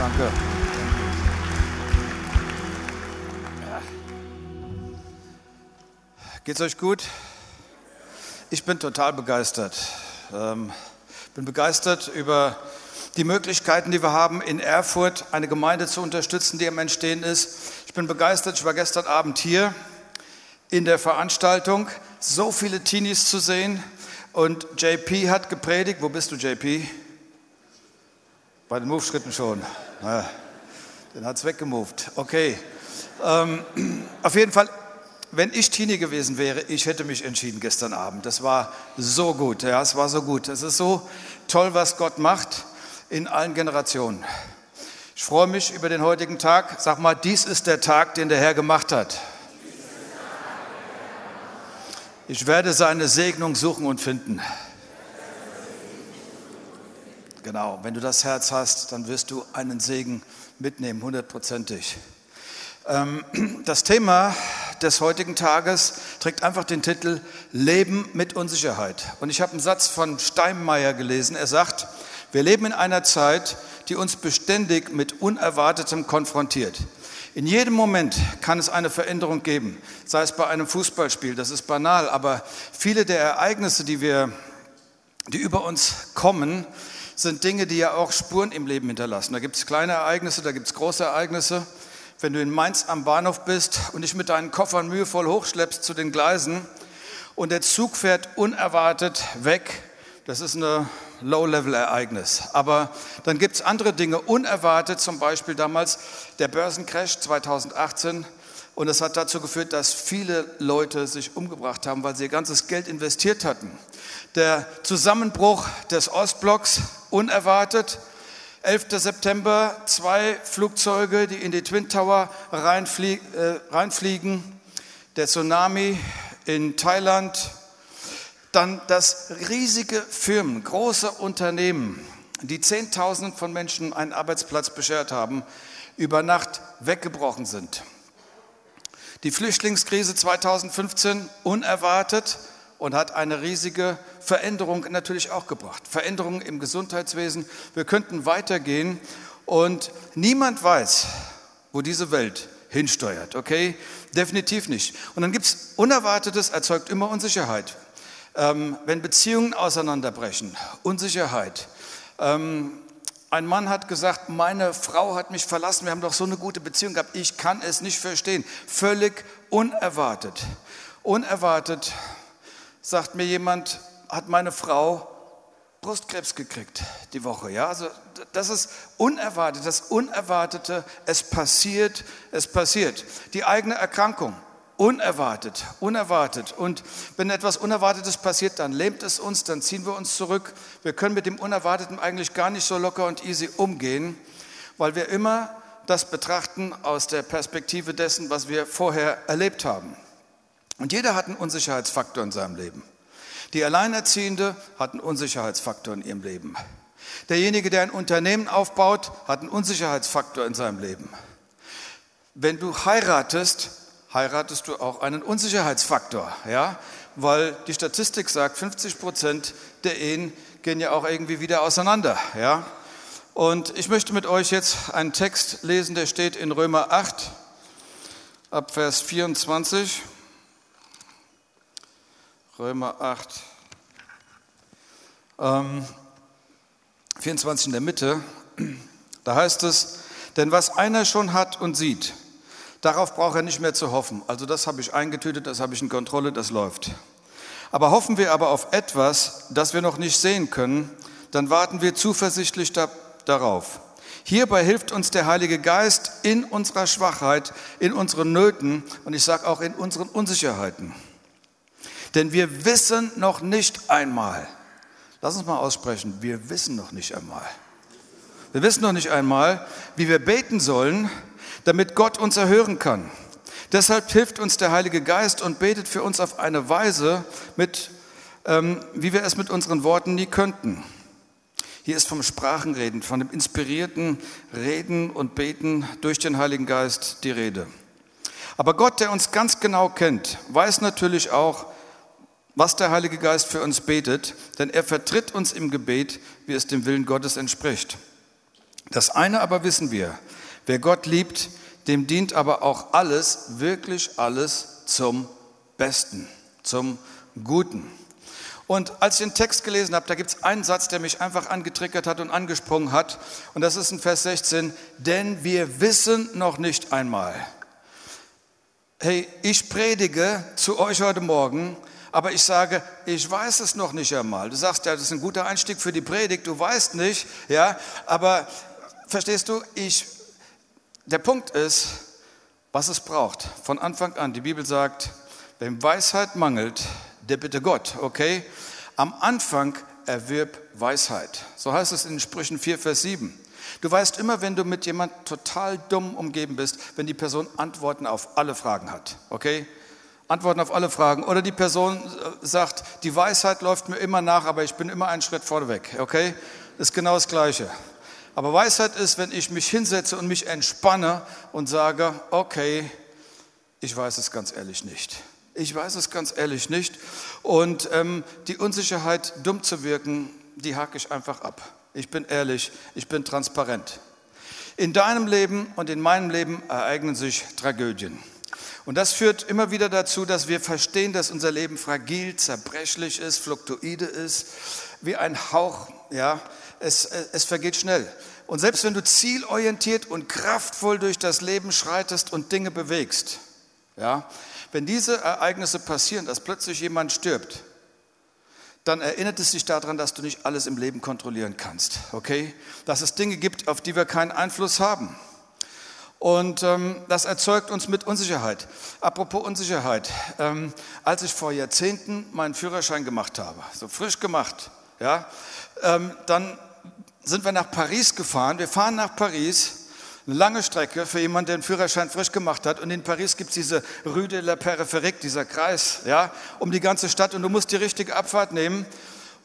Danke. Geht's euch gut? Ich bin total begeistert. Ähm, bin begeistert über die Möglichkeiten, die wir haben, in Erfurt eine Gemeinde zu unterstützen, die am Entstehen ist. Ich bin begeistert. Ich war gestern Abend hier in der Veranstaltung, so viele Teenies zu sehen. Und JP hat gepredigt. Wo bist du, JP? Bei den Move-Schritten schon. Ja, den hat es weggemoved. Okay. Ähm, auf jeden Fall, wenn ich Teenie gewesen wäre, ich hätte mich entschieden gestern Abend. Das war so gut. Ja, es war so gut. Es ist so toll, was Gott macht in allen Generationen. Ich freue mich über den heutigen Tag. Sag mal, dies ist der Tag, den der Herr gemacht hat. Ich werde seine Segnung suchen und finden. Genau, wenn du das Herz hast, dann wirst du einen Segen mitnehmen, hundertprozentig. Ähm, das Thema des heutigen Tages trägt einfach den Titel Leben mit Unsicherheit. Und ich habe einen Satz von Steinmeier gelesen. Er sagt, wir leben in einer Zeit, die uns beständig mit Unerwartetem konfrontiert. In jedem Moment kann es eine Veränderung geben, sei es bei einem Fußballspiel, das ist banal, aber viele der Ereignisse, die, wir, die über uns kommen, sind Dinge, die ja auch Spuren im Leben hinterlassen. Da gibt es kleine Ereignisse, da gibt es große Ereignisse. Wenn du in Mainz am Bahnhof bist und dich mit deinen Koffern mühevoll hochschleppst zu den Gleisen und der Zug fährt unerwartet weg, das ist ein Low-Level-Ereignis. Aber dann gibt es andere Dinge, unerwartet, zum Beispiel damals der Börsencrash 2018. Und es hat dazu geführt, dass viele Leute sich umgebracht haben, weil sie ihr ganzes Geld investiert hatten. Der Zusammenbruch des Ostblocks, unerwartet. 11. September, zwei Flugzeuge, die in die Twin Tower reinflie äh, reinfliegen. Der Tsunami in Thailand, dann, dass riesige Firmen, große Unternehmen, die Zehntausenden von Menschen einen Arbeitsplatz beschert haben, über Nacht weggebrochen sind. Die Flüchtlingskrise 2015 unerwartet und hat eine riesige Veränderung natürlich auch gebracht. Veränderungen im Gesundheitswesen. Wir könnten weitergehen und niemand weiß, wo diese Welt hinsteuert. Okay? Definitiv nicht. Und dann gibt es Unerwartetes, erzeugt immer Unsicherheit. Ähm, wenn Beziehungen auseinanderbrechen, Unsicherheit. Ähm, ein Mann hat gesagt, meine Frau hat mich verlassen, wir haben doch so eine gute Beziehung gehabt, ich kann es nicht verstehen. Völlig unerwartet. Unerwartet, sagt mir jemand, hat meine Frau Brustkrebs gekriegt die Woche. Ja, also das ist unerwartet, das Unerwartete. Es passiert, es passiert. Die eigene Erkrankung, Unerwartet, unerwartet. Und wenn etwas Unerwartetes passiert, dann lähmt es uns, dann ziehen wir uns zurück. Wir können mit dem Unerwarteten eigentlich gar nicht so locker und easy umgehen, weil wir immer das betrachten aus der Perspektive dessen, was wir vorher erlebt haben. Und jeder hat einen Unsicherheitsfaktor in seinem Leben. Die Alleinerziehende hat einen Unsicherheitsfaktor in ihrem Leben. Derjenige, der ein Unternehmen aufbaut, hat einen Unsicherheitsfaktor in seinem Leben. Wenn du heiratest, heiratest du auch einen Unsicherheitsfaktor, ja? Weil die Statistik sagt, 50 Prozent der Ehen gehen ja auch irgendwie wieder auseinander, ja? Und ich möchte mit euch jetzt einen Text lesen, der steht in Römer 8, ab Vers 24. Römer 8, ähm, 24 in der Mitte. Da heißt es, denn was einer schon hat und sieht, Darauf braucht er nicht mehr zu hoffen. Also das habe ich eingetütet, das habe ich in Kontrolle, das läuft. Aber hoffen wir aber auf etwas, das wir noch nicht sehen können, dann warten wir zuversichtlich da, darauf. Hierbei hilft uns der Heilige Geist in unserer Schwachheit, in unseren Nöten und ich sage auch in unseren Unsicherheiten. Denn wir wissen noch nicht einmal, lass uns mal aussprechen, wir wissen noch nicht einmal. Wir wissen noch nicht einmal, wie wir beten sollen, damit Gott uns erhören kann. Deshalb hilft uns der Heilige Geist und betet für uns auf eine Weise, mit, ähm, wie wir es mit unseren Worten nie könnten. Hier ist vom Sprachenreden, von dem inspirierten Reden und Beten durch den Heiligen Geist die Rede. Aber Gott, der uns ganz genau kennt, weiß natürlich auch, was der Heilige Geist für uns betet, denn er vertritt uns im Gebet, wie es dem Willen Gottes entspricht. Das eine aber wissen wir, wer Gott liebt, dem dient aber auch alles, wirklich alles zum Besten, zum Guten. Und als ich den Text gelesen habe, da gibt es einen Satz, der mich einfach angetriggert hat und angesprungen hat. Und das ist in Vers 16, denn wir wissen noch nicht einmal. Hey, ich predige zu euch heute Morgen, aber ich sage, ich weiß es noch nicht einmal. Du sagst ja, das ist ein guter Einstieg für die Predigt, du weißt nicht, ja, aber verstehst du, ich, der Punkt ist, was es braucht. Von Anfang an, die Bibel sagt, wem Weisheit mangelt, der bitte Gott, okay? Am Anfang erwirb Weisheit. So heißt es in Sprüchen 4, Vers 7. Du weißt immer, wenn du mit jemand total dumm umgeben bist, wenn die Person Antworten auf alle Fragen hat, okay? Antworten auf alle Fragen. Oder die Person äh, sagt, die Weisheit läuft mir immer nach, aber ich bin immer einen Schritt vorweg, okay? Ist genau das Gleiche. Aber Weisheit ist, wenn ich mich hinsetze und mich entspanne und sage, okay, ich weiß es ganz ehrlich nicht. Ich weiß es ganz ehrlich nicht. Und ähm, die Unsicherheit, dumm zu wirken, die hake ich einfach ab. Ich bin ehrlich, ich bin transparent. In deinem Leben und in meinem Leben ereignen sich Tragödien. Und das führt immer wieder dazu, dass wir verstehen, dass unser Leben fragil, zerbrechlich ist, fluktuide ist, wie ein Hauch. Ja, es, es vergeht schnell. Und selbst wenn du zielorientiert und kraftvoll durch das Leben schreitest und Dinge bewegst, ja, wenn diese Ereignisse passieren, dass plötzlich jemand stirbt, dann erinnert es dich daran, dass du nicht alles im Leben kontrollieren kannst, okay? Dass es Dinge gibt, auf die wir keinen Einfluss haben. Und ähm, das erzeugt uns mit Unsicherheit. Apropos Unsicherheit, ähm, als ich vor Jahrzehnten meinen Führerschein gemacht habe, so frisch gemacht, ja, ähm, dann sind wir nach Paris gefahren. Wir fahren nach Paris eine lange Strecke für jemanden, der den Führerschein frisch gemacht hat. Und in Paris gibt es diese Rue de la Périphérie, dieser Kreis, ja, um die ganze Stadt. Und du musst die richtige Abfahrt nehmen.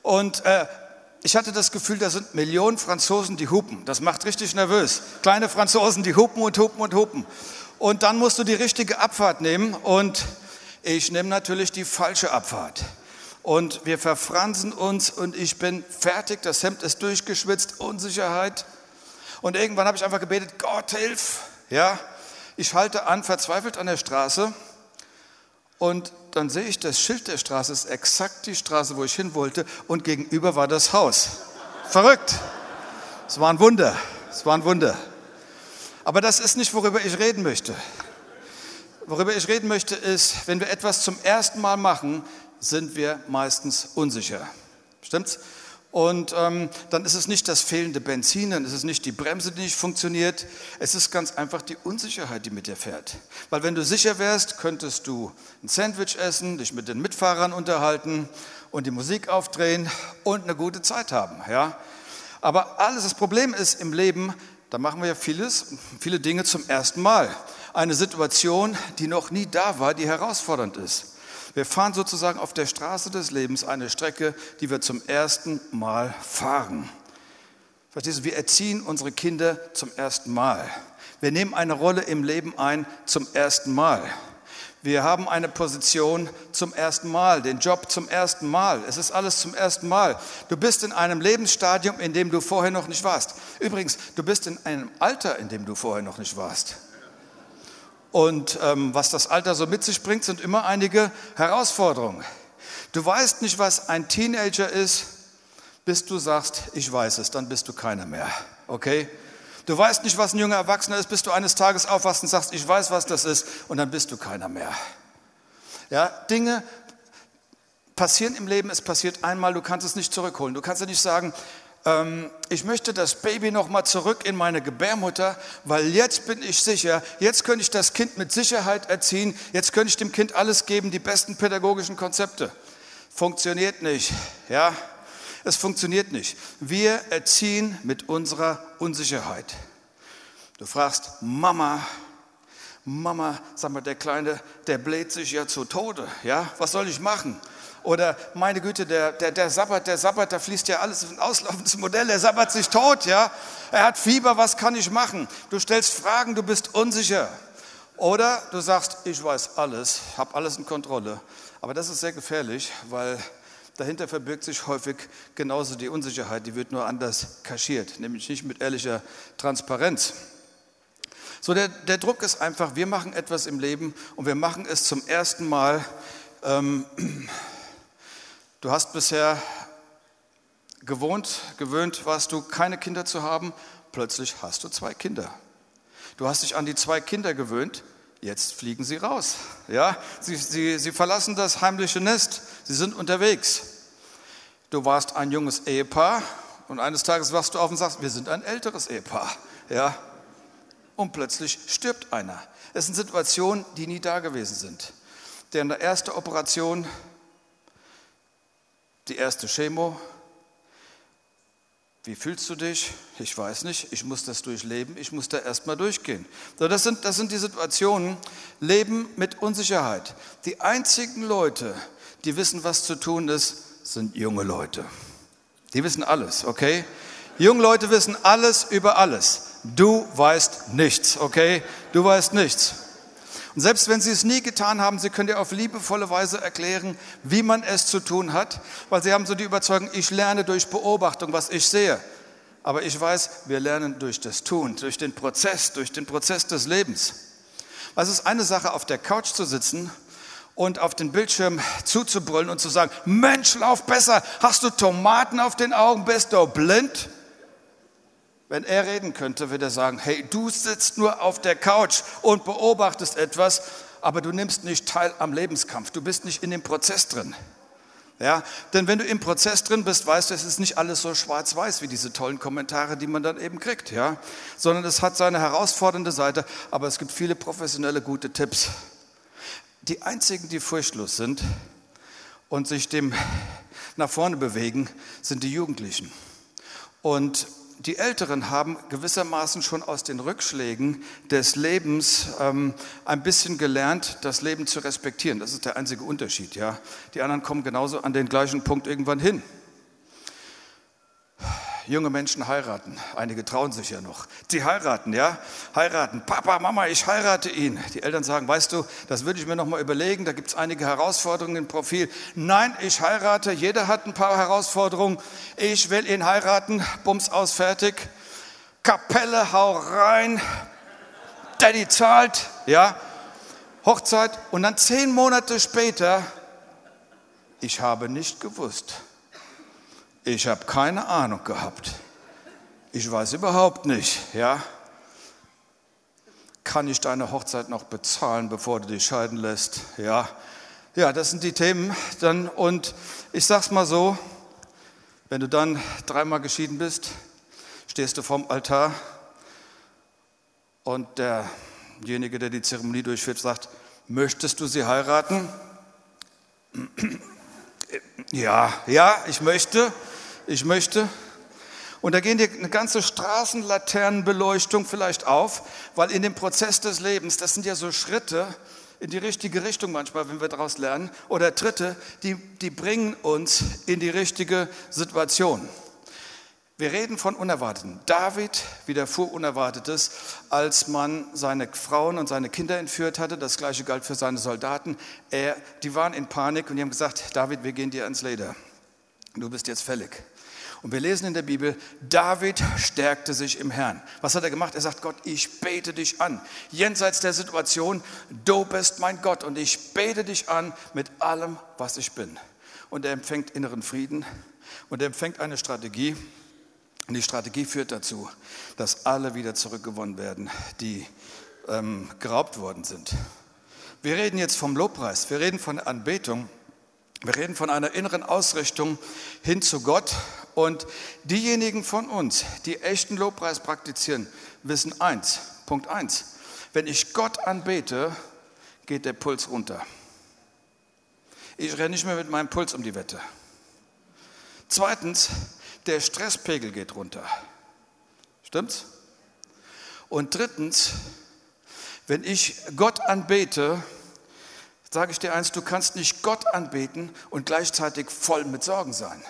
Und äh, ich hatte das Gefühl, da sind Millionen Franzosen, die hupen. Das macht richtig nervös. Kleine Franzosen, die hupen und hupen und hupen. Und dann musst du die richtige Abfahrt nehmen. Und ich nehme natürlich die falsche Abfahrt. Und wir verfransen uns und ich bin fertig. Das Hemd ist durchgeschwitzt, Unsicherheit. Und irgendwann habe ich einfach gebetet, Gott hilf. Ja, ich halte an, verzweifelt an der Straße. Und dann sehe ich, das Schild der Straße ist exakt die Straße, wo ich hin wollte. Und gegenüber war das Haus. Verrückt. Es war ein Wunder. Es war ein Wunder. Aber das ist nicht, worüber ich reden möchte. Worüber ich reden möchte, ist, wenn wir etwas zum ersten Mal machen, sind wir meistens unsicher. Stimmt's? Und ähm, dann ist es nicht das fehlende Benzin, dann ist es nicht die Bremse, die nicht funktioniert. Es ist ganz einfach die Unsicherheit, die mit dir fährt. Weil wenn du sicher wärst, könntest du ein Sandwich essen, dich mit den Mitfahrern unterhalten und die Musik aufdrehen und eine gute Zeit haben. Ja? Aber alles, das Problem ist im Leben, da machen wir ja vieles, viele Dinge zum ersten Mal. Eine Situation, die noch nie da war, die herausfordernd ist. Wir fahren sozusagen auf der Straße des Lebens eine Strecke, die wir zum ersten Mal fahren. Verstehst du, wir erziehen unsere Kinder zum ersten Mal. Wir nehmen eine Rolle im Leben ein zum ersten Mal. Wir haben eine Position zum ersten Mal, den Job zum ersten Mal. Es ist alles zum ersten Mal. Du bist in einem Lebensstadium, in dem du vorher noch nicht warst. Übrigens, du bist in einem Alter, in dem du vorher noch nicht warst. Und ähm, was das Alter so mit sich bringt, sind immer einige Herausforderungen. Du weißt nicht, was ein Teenager ist, bis du sagst, ich weiß es, dann bist du keiner mehr. Okay? Du weißt nicht, was ein junger Erwachsener ist, bis du eines Tages aufwachst und sagst, ich weiß, was das ist, und dann bist du keiner mehr. Ja, Dinge passieren im Leben, es passiert einmal, du kannst es nicht zurückholen. Du kannst ja nicht sagen, ähm, ich möchte das Baby noch mal zurück in meine Gebärmutter, weil jetzt bin ich sicher, jetzt könnte ich das Kind mit Sicherheit erziehen, jetzt könnte ich dem Kind alles geben, die besten pädagogischen Konzepte. Funktioniert nicht, ja? Es funktioniert nicht. Wir erziehen mit unserer Unsicherheit. Du fragst, Mama, Mama, sag mal, der Kleine, der bläht sich ja zu Tode, ja? Was soll ich machen? Oder meine Güte, der, der, der Sabbat, der Sabbat, da fließt ja alles ein auslaufendes Modell, der Sabbat sich tot, ja. Er hat Fieber, was kann ich machen? Du stellst Fragen, du bist unsicher. Oder du sagst, ich weiß alles, habe alles in Kontrolle. Aber das ist sehr gefährlich, weil dahinter verbirgt sich häufig genauso die Unsicherheit, die wird nur anders kaschiert, nämlich nicht mit ehrlicher Transparenz. So, der, der Druck ist einfach, wir machen etwas im Leben und wir machen es zum ersten Mal. Ähm, du hast bisher gewohnt, gewöhnt warst du, keine Kinder zu haben, plötzlich hast du zwei Kinder. Du hast dich an die zwei Kinder gewöhnt, jetzt fliegen sie raus. Ja, sie, sie, sie verlassen das heimliche Nest, sie sind unterwegs. Du warst ein junges Ehepaar und eines Tages wachst du auf und sagst, wir sind ein älteres Ehepaar. Ja, und plötzlich stirbt einer. Es sind Situationen, die nie da gewesen sind. Denn der erste Operation, die erste Chemo, wie fühlst du dich? Ich weiß nicht, ich muss das durchleben, ich muss da erstmal durchgehen. So, das, sind, das sind die Situationen, Leben mit Unsicherheit. Die einzigen Leute, die wissen, was zu tun ist, sind junge Leute. Die wissen alles, okay? Junge Leute wissen alles über alles. Du weißt nichts, okay? Du weißt nichts. Und selbst wenn sie es nie getan haben, sie können dir auf liebevolle Weise erklären, wie man es zu tun hat, weil sie haben so die Überzeugung, ich lerne durch Beobachtung, was ich sehe. Aber ich weiß, wir lernen durch das Tun, durch den Prozess, durch den Prozess des Lebens. es ist eine Sache, auf der Couch zu sitzen und auf den Bildschirm zuzubrüllen und zu sagen, Mensch, lauf besser, hast du Tomaten auf den Augen, bist du blind? Wenn er reden könnte, würde er sagen, hey, du sitzt nur auf der Couch und beobachtest etwas, aber du nimmst nicht teil am Lebenskampf, du bist nicht in dem Prozess drin. Ja, denn wenn du im Prozess drin bist, weißt du, es ist nicht alles so schwarz-weiß wie diese tollen Kommentare, die man dann eben kriegt, ja, sondern es hat seine herausfordernde Seite, aber es gibt viele professionelle gute Tipps. Die einzigen, die furchtlos sind und sich dem nach vorne bewegen, sind die Jugendlichen. Und die Älteren haben gewissermaßen schon aus den Rückschlägen des Lebens ähm, ein bisschen gelernt, das Leben zu respektieren. Das ist der einzige Unterschied. Ja? Die anderen kommen genauso an den gleichen Punkt irgendwann hin junge Menschen heiraten. Einige trauen sich ja noch. Sie heiraten, ja? Heiraten. Papa, Mama, ich heirate ihn. Die Eltern sagen, weißt du, das würde ich mir noch mal überlegen. Da gibt es einige Herausforderungen im Profil. Nein, ich heirate. Jeder hat ein paar Herausforderungen. Ich will ihn heiraten. Bums aus, fertig. Kapelle, hau rein. Daddy zahlt, ja? Hochzeit. Und dann zehn Monate später, ich habe nicht gewusst ich habe keine Ahnung gehabt. Ich weiß überhaupt nicht, ja. Kann ich deine Hochzeit noch bezahlen, bevor du dich scheiden lässt? Ja. Ja, das sind die Themen dann. Und ich sag's mal so, wenn du dann dreimal geschieden bist, stehst du vorm Altar und derjenige, der die Zeremonie durchführt, sagt, möchtest du sie heiraten? Ja, ja, ich möchte ich möchte. Und da gehen dir eine ganze Straßenlaternenbeleuchtung vielleicht auf, weil in dem Prozess des Lebens, das sind ja so Schritte in die richtige Richtung manchmal, wenn wir daraus lernen, oder Tritte, die, die bringen uns in die richtige Situation. Wir reden von Unerwarteten. David widerfuhr Unerwartetes, als man seine Frauen und seine Kinder entführt hatte. Das gleiche galt für seine Soldaten. Er, die waren in Panik und die haben gesagt, David, wir gehen dir ans Leder. Du bist jetzt fällig. Und wir lesen in der Bibel, David stärkte sich im Herrn. Was hat er gemacht? Er sagt, Gott, ich bete dich an. Jenseits der Situation, du bist mein Gott und ich bete dich an mit allem, was ich bin. Und er empfängt inneren Frieden und er empfängt eine Strategie. Und die Strategie führt dazu, dass alle wieder zurückgewonnen werden, die ähm, geraubt worden sind. Wir reden jetzt vom Lobpreis, wir reden von Anbetung. Wir reden von einer inneren Ausrichtung hin zu Gott. Und diejenigen von uns, die echten Lobpreis praktizieren, wissen eins, Punkt eins. Wenn ich Gott anbete, geht der Puls runter. Ich renne nicht mehr mit meinem Puls um die Wette. Zweitens, der Stresspegel geht runter. Stimmt's? Und drittens, wenn ich Gott anbete, sage ich dir eins, du kannst nicht Gott anbeten und gleichzeitig voll mit Sorgen sein.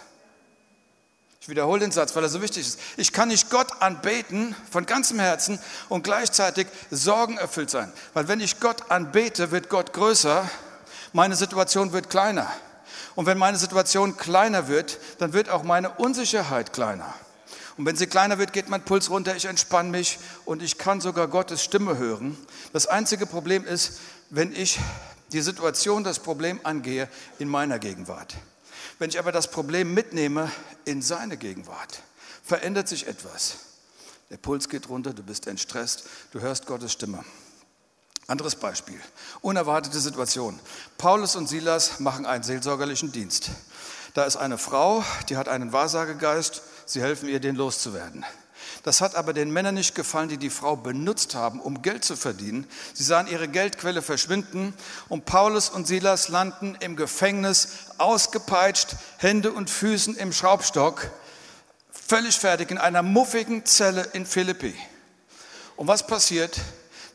Ich wiederhole den Satz, weil er so wichtig ist. Ich kann nicht Gott anbeten von ganzem Herzen und gleichzeitig sorgenerfüllt sein. Weil wenn ich Gott anbete, wird Gott größer, meine Situation wird kleiner. Und wenn meine Situation kleiner wird, dann wird auch meine Unsicherheit kleiner. Und wenn sie kleiner wird, geht mein Puls runter, ich entspanne mich und ich kann sogar Gottes Stimme hören. Das einzige Problem ist, wenn ich die Situation, das Problem angehe in meiner Gegenwart. Wenn ich aber das Problem mitnehme in seine Gegenwart, verändert sich etwas. Der Puls geht runter, du bist entstresst, du hörst Gottes Stimme. Anderes Beispiel, unerwartete Situation. Paulus und Silas machen einen seelsorgerlichen Dienst. Da ist eine Frau, die hat einen Wahrsagegeist, sie helfen ihr, den loszuwerden. Das hat aber den Männern nicht gefallen, die die Frau benutzt haben, um Geld zu verdienen. Sie sahen ihre Geldquelle verschwinden und Paulus und Silas landen im Gefängnis, ausgepeitscht, Hände und Füßen im Schraubstock, völlig fertig in einer muffigen Zelle in Philippi. Und was passiert?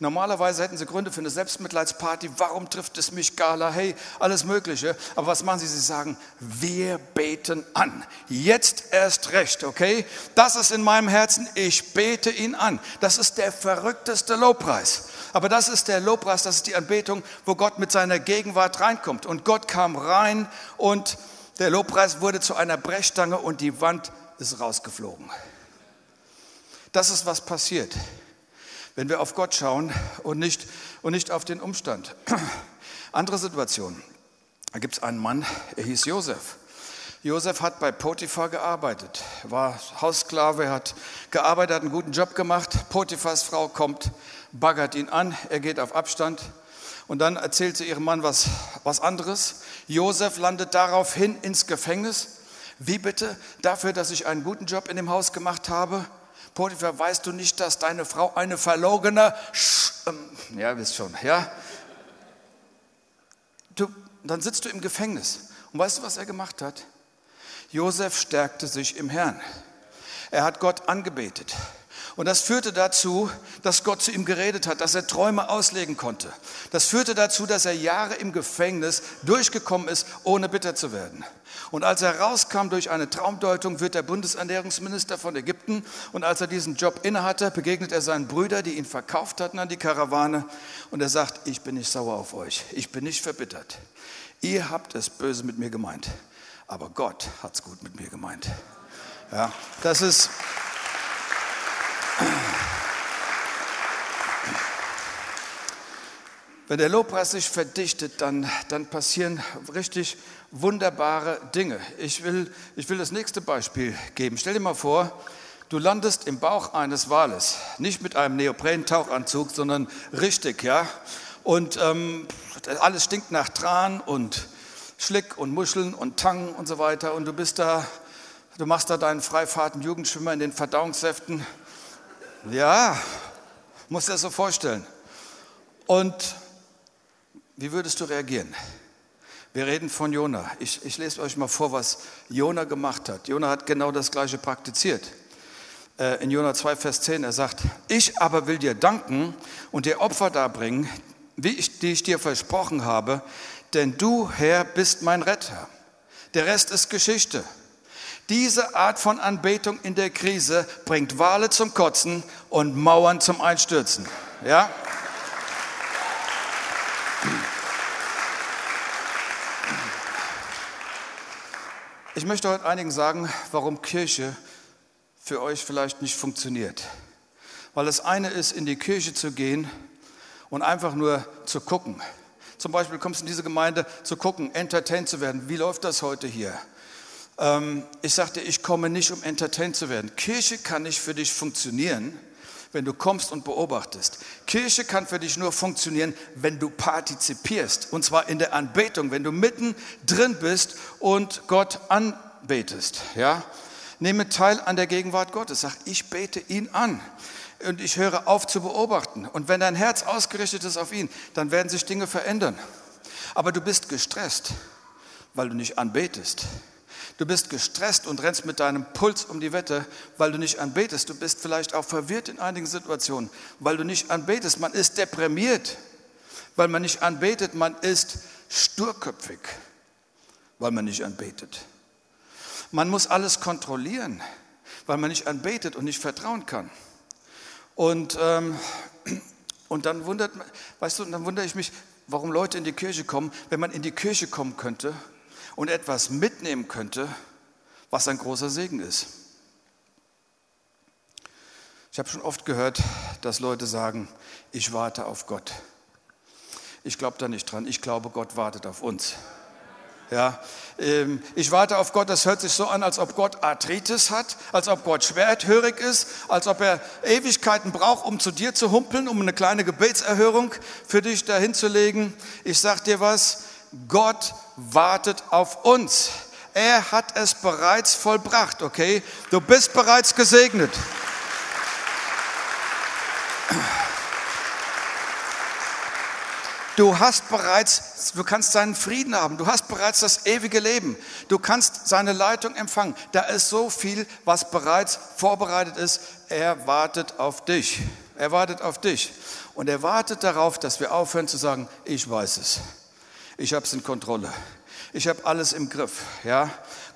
Normalerweise hätten sie Gründe für eine Selbstmitleidsparty. Warum trifft es mich, Gala? Hey, alles Mögliche. Aber was machen sie? Sie sagen, wir beten an. Jetzt erst recht, okay? Das ist in meinem Herzen. Ich bete ihn an. Das ist der verrückteste Lobpreis. Aber das ist der Lobpreis, das ist die Anbetung, wo Gott mit seiner Gegenwart reinkommt. Und Gott kam rein und der Lobpreis wurde zu einer Brechstange und die Wand ist rausgeflogen. Das ist, was passiert wenn wir auf Gott schauen und nicht, und nicht auf den Umstand. Andere Situation. Da gibt es einen Mann, er hieß Josef. Josef hat bei Potiphar gearbeitet, war Haussklave, hat gearbeitet, hat einen guten Job gemacht. Potiphars Frau kommt, baggert ihn an, er geht auf Abstand und dann erzählt sie ihrem Mann was, was anderes. Josef landet daraufhin ins Gefängnis. Wie bitte? Dafür, dass ich einen guten Job in dem Haus gemacht habe? Potiphar, weißt du nicht, dass deine Frau eine verlogene, Sch ähm, ja, wisst schon, ja? Du, dann sitzt du im Gefängnis. Und weißt du, was er gemacht hat? Josef stärkte sich im Herrn. Er hat Gott angebetet. Und das führte dazu, dass Gott zu ihm geredet hat, dass er Träume auslegen konnte. Das führte dazu, dass er Jahre im Gefängnis durchgekommen ist, ohne bitter zu werden. Und als er rauskam durch eine Traumdeutung, wird er Bundesernährungsminister von Ägypten. Und als er diesen Job innehatte, begegnet er seinen Brüdern, die ihn verkauft hatten an die Karawane. Und er sagt, ich bin nicht sauer auf euch. Ich bin nicht verbittert. Ihr habt es böse mit mir gemeint. Aber Gott hat es gut mit mir gemeint. Ja, das ist, wenn der Lobpreis sich verdichtet, dann, dann passieren richtig wunderbare Dinge. Ich will, ich will das nächste Beispiel geben. Stell dir mal vor, du landest im Bauch eines Wales, nicht mit einem Neopren-Tauchanzug, sondern richtig, ja. Und ähm, alles stinkt nach Tran und Schlick und Muscheln und Tang und so weiter. Und du bist da, du machst da deinen Freifahrten Jugendschwimmer in den Verdauungssäften. Ja, muss das so vorstellen. Und wie würdest du reagieren? Wir reden von Jona. Ich, ich lese euch mal vor, was Jona gemacht hat. Jona hat genau das Gleiche praktiziert. Äh, in Jona 2, Vers 10, er sagt, ich aber will dir danken und dir Opfer darbringen, wie ich, die ich dir versprochen habe, denn du, Herr, bist mein Retter. Der Rest ist Geschichte. Diese Art von Anbetung in der Krise bringt Wale zum Kotzen und Mauern zum Einstürzen. Ja? Ich möchte heute einigen sagen, warum Kirche für euch vielleicht nicht funktioniert. Weil das eine ist, in die Kirche zu gehen und einfach nur zu gucken. Zum Beispiel kommst du in diese Gemeinde zu gucken, entertained zu werden. Wie läuft das heute hier? Ähm, ich sagte, ich komme nicht, um entertained zu werden. Kirche kann nicht für dich funktionieren, wenn du kommst und beobachtest. Kirche kann für dich nur funktionieren, wenn du partizipierst. Und zwar in der Anbetung, wenn du mitten drin bist und Gott anbetest. Ja? Nehme teil an der Gegenwart Gottes. Sag, ich bete ihn an. Und ich höre auf zu beobachten. Und wenn dein Herz ausgerichtet ist auf ihn, dann werden sich Dinge verändern. Aber du bist gestresst, weil du nicht anbetest. Du bist gestresst und rennst mit deinem Puls um die Wette, weil du nicht anbetest. Du bist vielleicht auch verwirrt in einigen Situationen, weil du nicht anbetest. Man ist deprimiert, weil man nicht anbetet. Man ist sturköpfig, weil man nicht anbetet. Man muss alles kontrollieren, weil man nicht anbetet und nicht vertrauen kann. Und, ähm, und dann wundert, weißt du, dann wundere ich mich, warum Leute in die Kirche kommen, wenn man in die Kirche kommen könnte und etwas mitnehmen könnte, was ein großer Segen ist. Ich habe schon oft gehört, dass Leute sagen, ich warte auf Gott. Ich glaube da nicht dran. Ich glaube, Gott wartet auf uns. Ja, ähm, ich warte auf Gott, das hört sich so an, als ob Gott Arthritis hat, als ob Gott schwerhörig ist, als ob er Ewigkeiten braucht, um zu dir zu humpeln, um eine kleine Gebetserhörung für dich dahin zu. Ich sag dir was, Gott wartet auf uns. Er hat es bereits vollbracht, okay? Du bist bereits gesegnet. Du hast bereits, du kannst seinen Frieden haben, du hast bereits das ewige Leben, du kannst seine Leitung empfangen. Da ist so viel, was bereits vorbereitet ist. Er wartet auf dich. Er wartet auf dich. Und er wartet darauf, dass wir aufhören zu sagen, ich weiß es. Ich habe es in Kontrolle. Ich habe alles im Griff. Ja?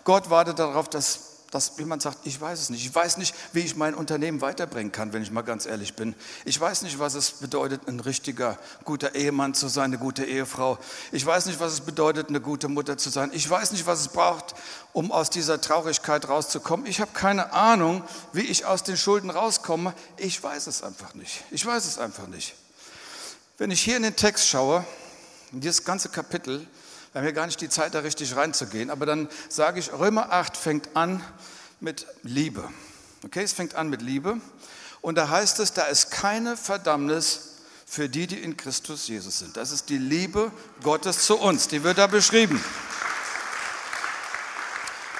Gott wartet darauf, dass dass jemand sagt, ich weiß es nicht. Ich weiß nicht, wie ich mein Unternehmen weiterbringen kann, wenn ich mal ganz ehrlich bin. Ich weiß nicht, was es bedeutet, ein richtiger, guter Ehemann zu sein, eine gute Ehefrau. Ich weiß nicht, was es bedeutet, eine gute Mutter zu sein. Ich weiß nicht, was es braucht, um aus dieser Traurigkeit rauszukommen. Ich habe keine Ahnung, wie ich aus den Schulden rauskomme. Ich weiß es einfach nicht. Ich weiß es einfach nicht. Wenn ich hier in den Text schaue, in dieses ganze Kapitel, wir haben ja gar nicht die Zeit, da richtig reinzugehen, aber dann sage ich, Römer 8 fängt an mit Liebe. Okay, es fängt an mit Liebe. Und da heißt es, da ist keine Verdammnis für die, die in Christus Jesus sind. Das ist die Liebe Gottes zu uns, die wird da beschrieben.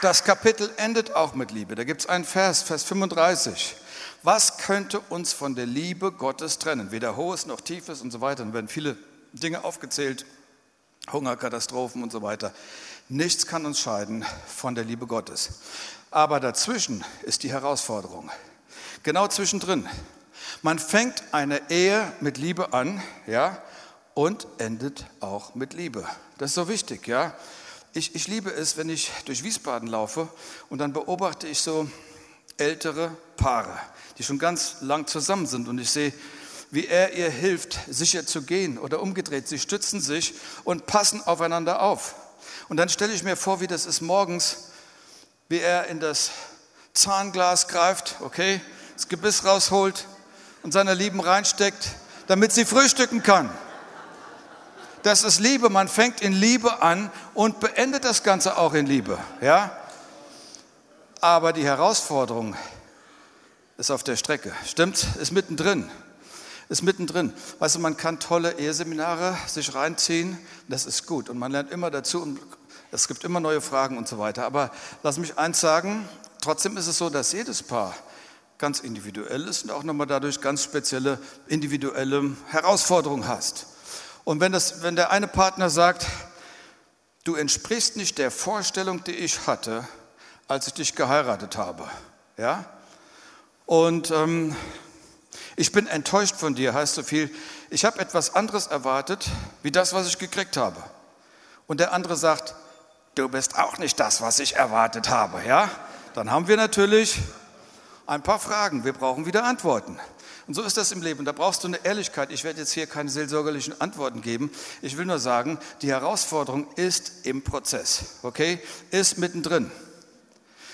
Das Kapitel endet auch mit Liebe. Da gibt es einen Vers, Vers 35. Was könnte uns von der Liebe Gottes trennen? Weder hohes noch tiefes und so weiter. Dann werden viele Dinge aufgezählt. Hungerkatastrophen und so weiter. Nichts kann uns scheiden von der Liebe Gottes. Aber dazwischen ist die Herausforderung. Genau zwischendrin. Man fängt eine Ehe mit Liebe an, ja, und endet auch mit Liebe. Das ist so wichtig, ja. Ich, ich liebe es, wenn ich durch Wiesbaden laufe und dann beobachte ich so ältere Paare, die schon ganz lang zusammen sind und ich sehe, wie er ihr hilft, sicher zu gehen oder umgedreht. Sie stützen sich und passen aufeinander auf. Und dann stelle ich mir vor, wie das ist morgens, wie er in das Zahnglas greift, okay, das Gebiss rausholt und seiner Lieben reinsteckt, damit sie frühstücken kann. Das ist Liebe. Man fängt in Liebe an und beendet das Ganze auch in Liebe. Ja? Aber die Herausforderung ist auf der Strecke. Stimmt? Ist mittendrin ist mittendrin. Weißt du, man kann tolle Eheseminare sich reinziehen, das ist gut und man lernt immer dazu und es gibt immer neue Fragen und so weiter. Aber lass mich eins sagen, trotzdem ist es so, dass jedes Paar ganz individuell ist und auch nochmal dadurch ganz spezielle individuelle Herausforderungen hast. Und wenn, das, wenn der eine Partner sagt, du entsprichst nicht der Vorstellung, die ich hatte, als ich dich geheiratet habe, ja, und ähm, ich bin enttäuscht von dir, heißt so viel, ich habe etwas anderes erwartet, wie das, was ich gekriegt habe. Und der andere sagt, du bist auch nicht das, was ich erwartet habe, ja? Dann haben wir natürlich ein paar Fragen, wir brauchen wieder Antworten. Und so ist das im Leben. Da brauchst du eine Ehrlichkeit. Ich werde jetzt hier keine seelsorgerlichen Antworten geben. Ich will nur sagen, die Herausforderung ist im Prozess, okay? Ist mittendrin.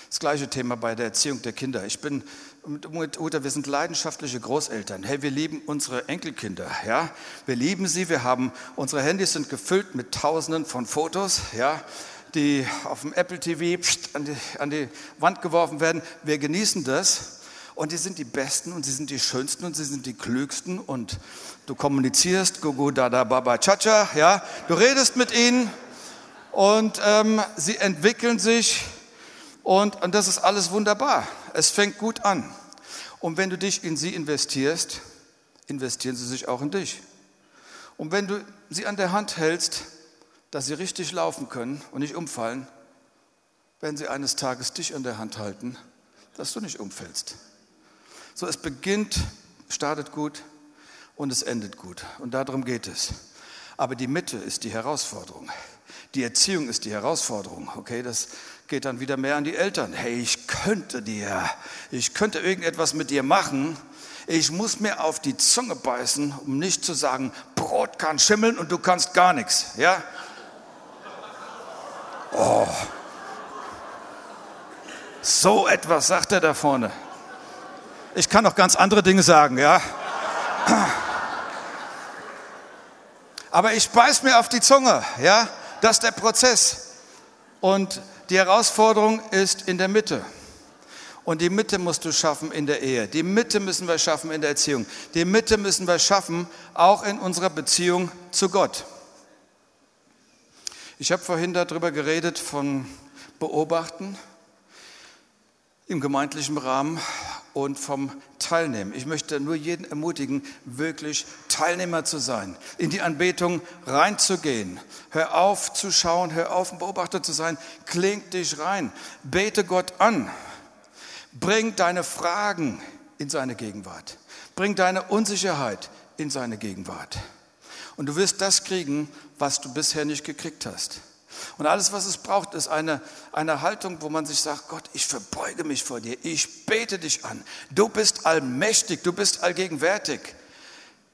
Das gleiche Thema bei der Erziehung der Kinder. Ich bin Uta, wir sind leidenschaftliche Großeltern. Hey, wir lieben unsere Enkelkinder, ja. Wir lieben sie. Wir haben, unsere Handys sind gefüllt mit Tausenden von Fotos, ja, die auf dem Apple TV an die, an die Wand geworfen werden. Wir genießen das. Und die sind die Besten und sie sind die Schönsten und sie sind die Klügsten und du kommunizierst, Gugu, Dada, Baba, Chacha, ja. Du redest mit ihnen und ähm, sie entwickeln sich und, und das ist alles wunderbar. Es fängt gut an. Und wenn du dich in sie investierst, investieren sie sich auch in dich. Und wenn du sie an der Hand hältst, dass sie richtig laufen können und nicht umfallen, werden sie eines Tages dich an der Hand halten, dass du nicht umfällst. So, es beginnt, startet gut und es endet gut. Und darum geht es. Aber die Mitte ist die Herausforderung. Die Erziehung ist die Herausforderung. Okay, das geht dann wieder mehr an die Eltern. Hey, ich könnte dir, ich könnte irgendetwas mit dir machen. Ich muss mir auf die Zunge beißen, um nicht zu sagen, Brot kann schimmeln und du kannst gar nichts. Ja? Oh. So etwas sagt er da vorne. Ich kann noch ganz andere Dinge sagen, ja. Aber ich beiß mir auf die Zunge, ja. Das ist der Prozess. Und die Herausforderung ist in der Mitte. Und die Mitte musst du schaffen in der Ehe. Die Mitte müssen wir schaffen in der Erziehung. Die Mitte müssen wir schaffen auch in unserer Beziehung zu Gott. Ich habe vorhin darüber geredet von Beobachten im gemeindlichen Rahmen und vom Teilnehmen. Ich möchte nur jeden ermutigen, wirklich Teilnehmer zu sein, in die Anbetung reinzugehen. Hör auf zu schauen, hör auf, ein Beobachter zu sein, kling dich rein, bete Gott an, bring deine Fragen in seine Gegenwart, bring deine Unsicherheit in seine Gegenwart. Und du wirst das kriegen, was du bisher nicht gekriegt hast. Und alles, was es braucht, ist eine, eine Haltung, wo man sich sagt, Gott, ich verbeuge mich vor dir, ich bete dich an. Du bist allmächtig, du bist allgegenwärtig.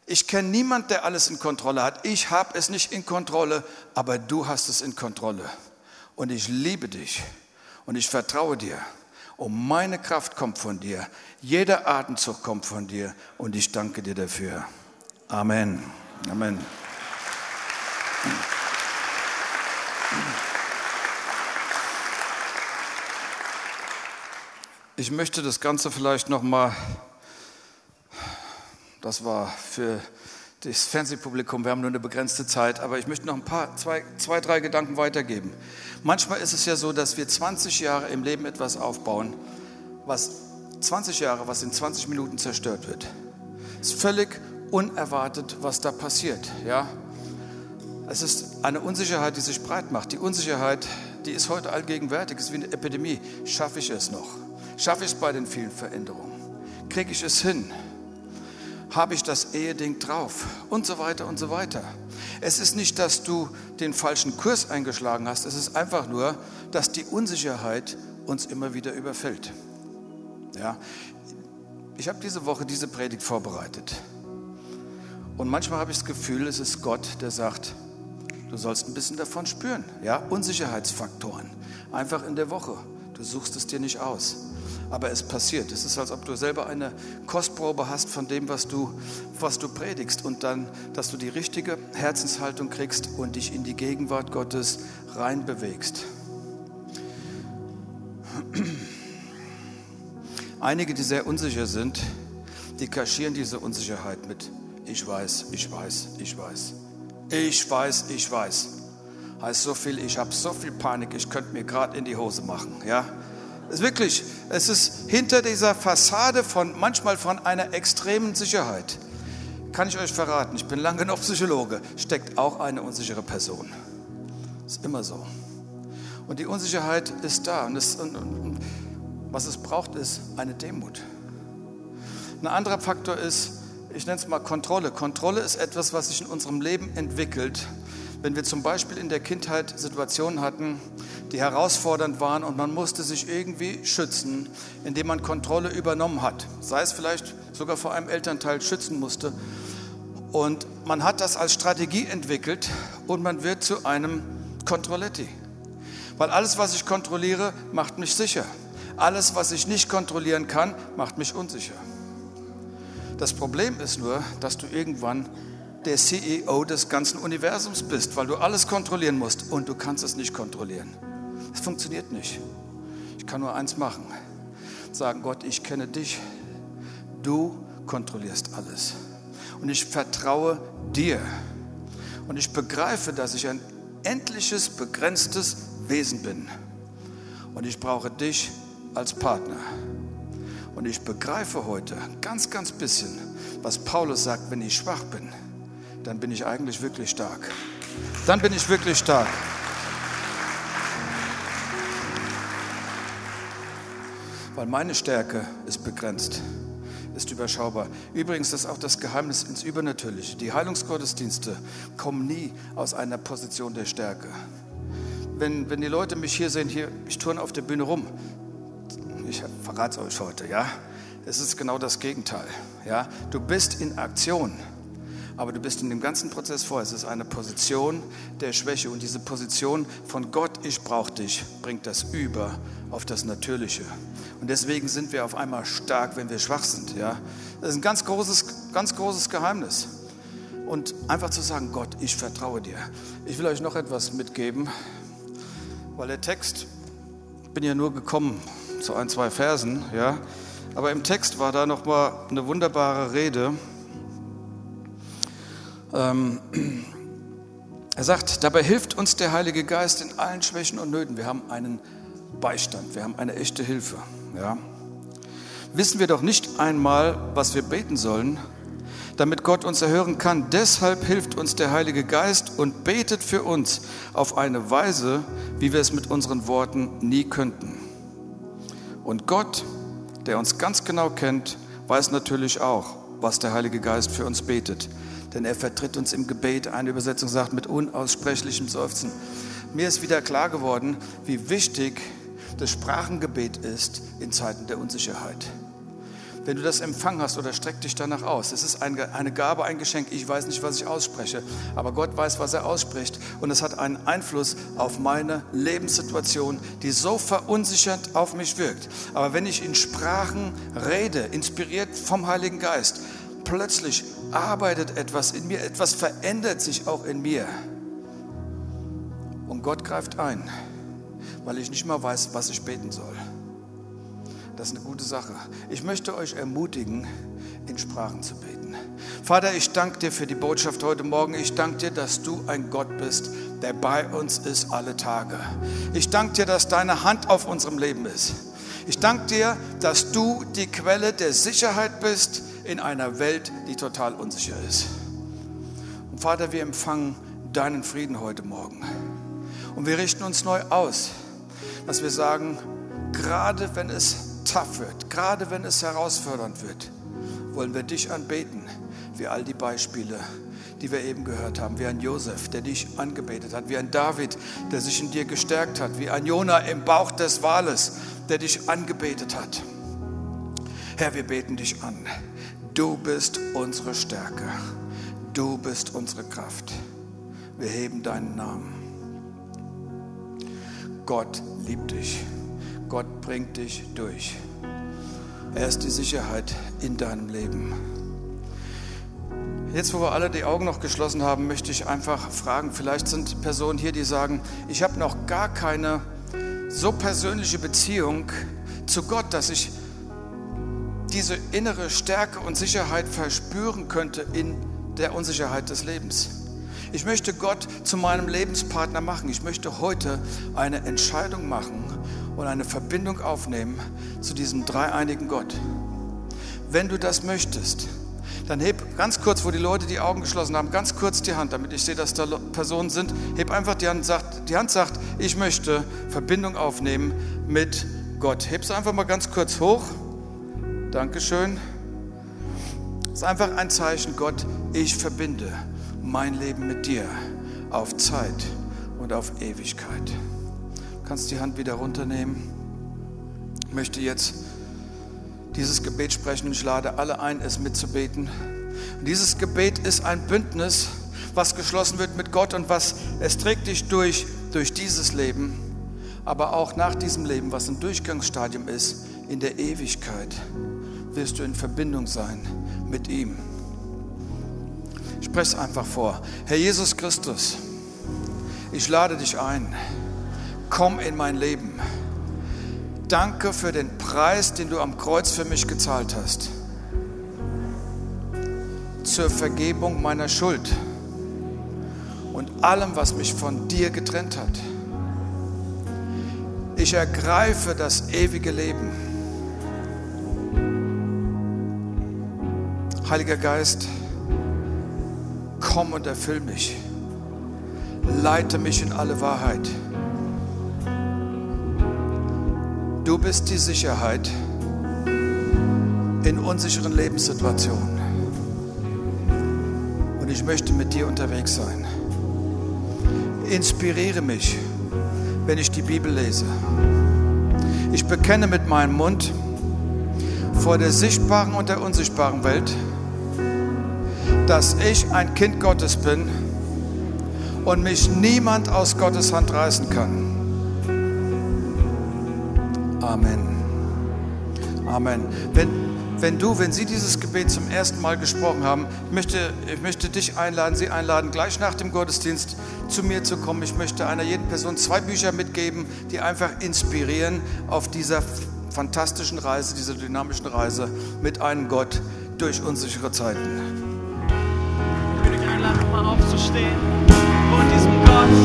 Ich kenne niemand, der alles in Kontrolle hat. Ich habe es nicht in Kontrolle, aber du hast es in Kontrolle. Und ich liebe dich und ich vertraue dir. Und meine Kraft kommt von dir. Jeder Atemzug kommt von dir. Und ich danke dir dafür. Amen. Amen. Ich möchte das Ganze vielleicht noch mal, das war für das Fernsehpublikum, wir haben nur eine begrenzte Zeit, aber ich möchte noch ein paar, zwei, zwei, drei Gedanken weitergeben. Manchmal ist es ja so, dass wir 20 Jahre im Leben etwas aufbauen, was 20 Jahre, was in 20 Minuten zerstört wird. Es ist völlig unerwartet, was da passiert, ja. Es ist eine Unsicherheit, die sich breit macht. Die Unsicherheit, die ist heute allgegenwärtig, ist wie eine Epidemie. Schaffe ich es noch? Schaffe ich es bei den vielen Veränderungen? Kriege ich es hin? Habe ich das Eheding drauf? Und so weiter und so weiter. Es ist nicht, dass du den falschen Kurs eingeschlagen hast, es ist einfach nur, dass die Unsicherheit uns immer wieder überfällt. Ja? Ich habe diese Woche diese Predigt vorbereitet. Und manchmal habe ich das Gefühl, es ist Gott, der sagt, Du sollst ein bisschen davon spüren. Ja? Unsicherheitsfaktoren. Einfach in der Woche. Du suchst es dir nicht aus. Aber es passiert. Es ist, als ob du selber eine Kostprobe hast von dem, was du, was du predigst. Und dann, dass du die richtige Herzenshaltung kriegst und dich in die Gegenwart Gottes reinbewegst. Einige, die sehr unsicher sind, die kaschieren diese Unsicherheit mit Ich weiß, ich weiß, ich weiß. Ich weiß, ich weiß. Heißt so viel, ich habe so viel Panik, ich könnte mir gerade in die Hose machen. Ja? Es ist wirklich, es ist hinter dieser Fassade von, manchmal von einer extremen Sicherheit, kann ich euch verraten, ich bin lange noch Psychologe, steckt auch eine unsichere Person. Ist immer so. Und die Unsicherheit ist da. Und, und, und, und was es braucht, ist eine Demut. Ein anderer Faktor ist, ich nenne es mal Kontrolle. Kontrolle ist etwas, was sich in unserem Leben entwickelt. Wenn wir zum Beispiel in der Kindheit Situationen hatten, die herausfordernd waren und man musste sich irgendwie schützen, indem man Kontrolle übernommen hat, sei es vielleicht sogar vor einem Elternteil schützen musste. Und man hat das als Strategie entwickelt und man wird zu einem Kontrolletti. Weil alles, was ich kontrolliere, macht mich sicher. Alles, was ich nicht kontrollieren kann, macht mich unsicher. Das Problem ist nur, dass du irgendwann der CEO des ganzen Universums bist, weil du alles kontrollieren musst und du kannst es nicht kontrollieren. Es funktioniert nicht. Ich kann nur eins machen. Sagen, Gott, ich kenne dich. Du kontrollierst alles. Und ich vertraue dir. Und ich begreife, dass ich ein endliches, begrenztes Wesen bin. Und ich brauche dich als Partner. Und ich begreife heute ganz, ganz bisschen, was Paulus sagt, wenn ich schwach bin, dann bin ich eigentlich wirklich stark. Dann bin ich wirklich stark. Weil meine Stärke ist begrenzt, ist überschaubar. Übrigens, ist auch das Geheimnis ins Übernatürliche. Die Heilungsgottesdienste kommen nie aus einer Position der Stärke. Wenn, wenn die Leute mich hier sehen, hier, ich turne auf der Bühne rum, ich verrate es euch heute, ja. Es ist genau das Gegenteil, ja. Du bist in Aktion, aber du bist in dem ganzen Prozess vor. Es ist eine Position der Schwäche und diese Position von Gott, ich brauche dich, bringt das über auf das Natürliche. Und deswegen sind wir auf einmal stark, wenn wir schwach sind. Ja? Das ist ein ganz großes, ganz großes Geheimnis. Und einfach zu sagen, Gott, ich vertraue dir. Ich will euch noch etwas mitgeben, weil der Text, ich bin ja nur gekommen zu ein, zwei Versen, ja, aber im Text war da noch mal eine wunderbare Rede. Ähm, er sagt, dabei hilft uns der Heilige Geist in allen Schwächen und Nöten. Wir haben einen Beistand, wir haben eine echte Hilfe. Ja. Wissen wir doch nicht einmal, was wir beten sollen, damit Gott uns erhören kann. Deshalb hilft uns der Heilige Geist und betet für uns auf eine Weise, wie wir es mit unseren Worten nie könnten. Und Gott, der uns ganz genau kennt, weiß natürlich auch, was der Heilige Geist für uns betet denn er vertritt uns im Gebet. Eine Übersetzung sagt mit unaussprechlichem Seufzen. Mir ist wieder klar geworden, wie wichtig das Sprachengebet ist in Zeiten der Unsicherheit. Wenn du das empfangen hast oder streck dich danach aus. Es ist eine Gabe, ein Geschenk. Ich weiß nicht, was ich ausspreche, aber Gott weiß, was er ausspricht. Und es hat einen Einfluss auf meine Lebenssituation, die so verunsichernd auf mich wirkt. Aber wenn ich in Sprachen rede, inspiriert vom Heiligen Geist, plötzlich arbeitet etwas in mir, etwas verändert sich auch in mir. Und Gott greift ein, weil ich nicht mal weiß, was ich beten soll. Das ist eine gute Sache. Ich möchte euch ermutigen, in Sprachen zu beten. Vater, ich danke dir für die Botschaft heute Morgen. Ich danke dir, dass du ein Gott bist, der bei uns ist alle Tage. Ich danke dir, dass deine Hand auf unserem Leben ist. Ich danke dir, dass du die Quelle der Sicherheit bist, in einer Welt, die total unsicher ist. Und Vater, wir empfangen deinen Frieden heute Morgen. Und wir richten uns neu aus, dass wir sagen, gerade wenn es tough wird, gerade wenn es herausfordernd wird, wollen wir dich anbeten, wie all die Beispiele, die wir eben gehört haben, wie ein Josef, der dich angebetet hat, wie ein David, der sich in dir gestärkt hat, wie ein Jona im Bauch des Wales, der dich angebetet hat. Herr, wir beten dich an. Du bist unsere Stärke. Du bist unsere Kraft. Wir heben deinen Namen. Gott liebt dich. Gott bringt dich durch. Er ist die Sicherheit in deinem Leben. Jetzt, wo wir alle die Augen noch geschlossen haben, möchte ich einfach fragen, vielleicht sind Personen hier, die sagen, ich habe noch gar keine so persönliche Beziehung zu Gott, dass ich diese innere Stärke und Sicherheit verspüren könnte in der Unsicherheit des Lebens. Ich möchte Gott zu meinem Lebenspartner machen. Ich möchte heute eine Entscheidung machen und eine Verbindung aufnehmen zu diesem dreieinigen Gott. Wenn du das möchtest, dann heb ganz kurz, wo die Leute die Augen geschlossen haben, ganz kurz die Hand, damit ich sehe, dass da Personen sind. Heb einfach die Hand, sagt, die Hand sagt, ich möchte Verbindung aufnehmen mit Gott. Heb es einfach mal ganz kurz hoch. Dankeschön. Es ist einfach ein Zeichen, Gott, ich verbinde mein Leben mit dir auf Zeit und auf Ewigkeit. Du kannst die Hand wieder runternehmen. Ich möchte jetzt dieses Gebet sprechen und ich lade alle ein, es mitzubeten. Und dieses Gebet ist ein Bündnis, was geschlossen wird mit Gott und was es trägt dich durch, durch dieses Leben, aber auch nach diesem Leben, was ein Durchgangsstadium ist, in der Ewigkeit wirst du in Verbindung sein mit ihm. Sprech einfach vor. Herr Jesus Christus, ich lade dich ein. Komm in mein Leben. Danke für den Preis, den du am Kreuz für mich gezahlt hast. Zur Vergebung meiner Schuld und allem, was mich von dir getrennt hat. Ich ergreife das ewige Leben Heiliger Geist, komm und erfüll mich. Leite mich in alle Wahrheit. Du bist die Sicherheit in unsicheren Lebenssituationen. Und ich möchte mit dir unterwegs sein. Inspiriere mich, wenn ich die Bibel lese. Ich bekenne mit meinem Mund vor der sichtbaren und der unsichtbaren Welt, dass ich ein Kind Gottes bin und mich niemand aus Gottes Hand reißen kann. Amen. Amen. Wenn, wenn du, wenn Sie dieses Gebet zum ersten Mal gesprochen haben, ich möchte, ich möchte dich einladen, Sie einladen, gleich nach dem Gottesdienst zu mir zu kommen. Ich möchte einer jeden Person zwei Bücher mitgeben, die einfach inspirieren auf dieser fantastischen Reise, dieser dynamischen Reise mit einem Gott durch unsichere Zeiten. Nochmal aufzustehen vor diesem Gott.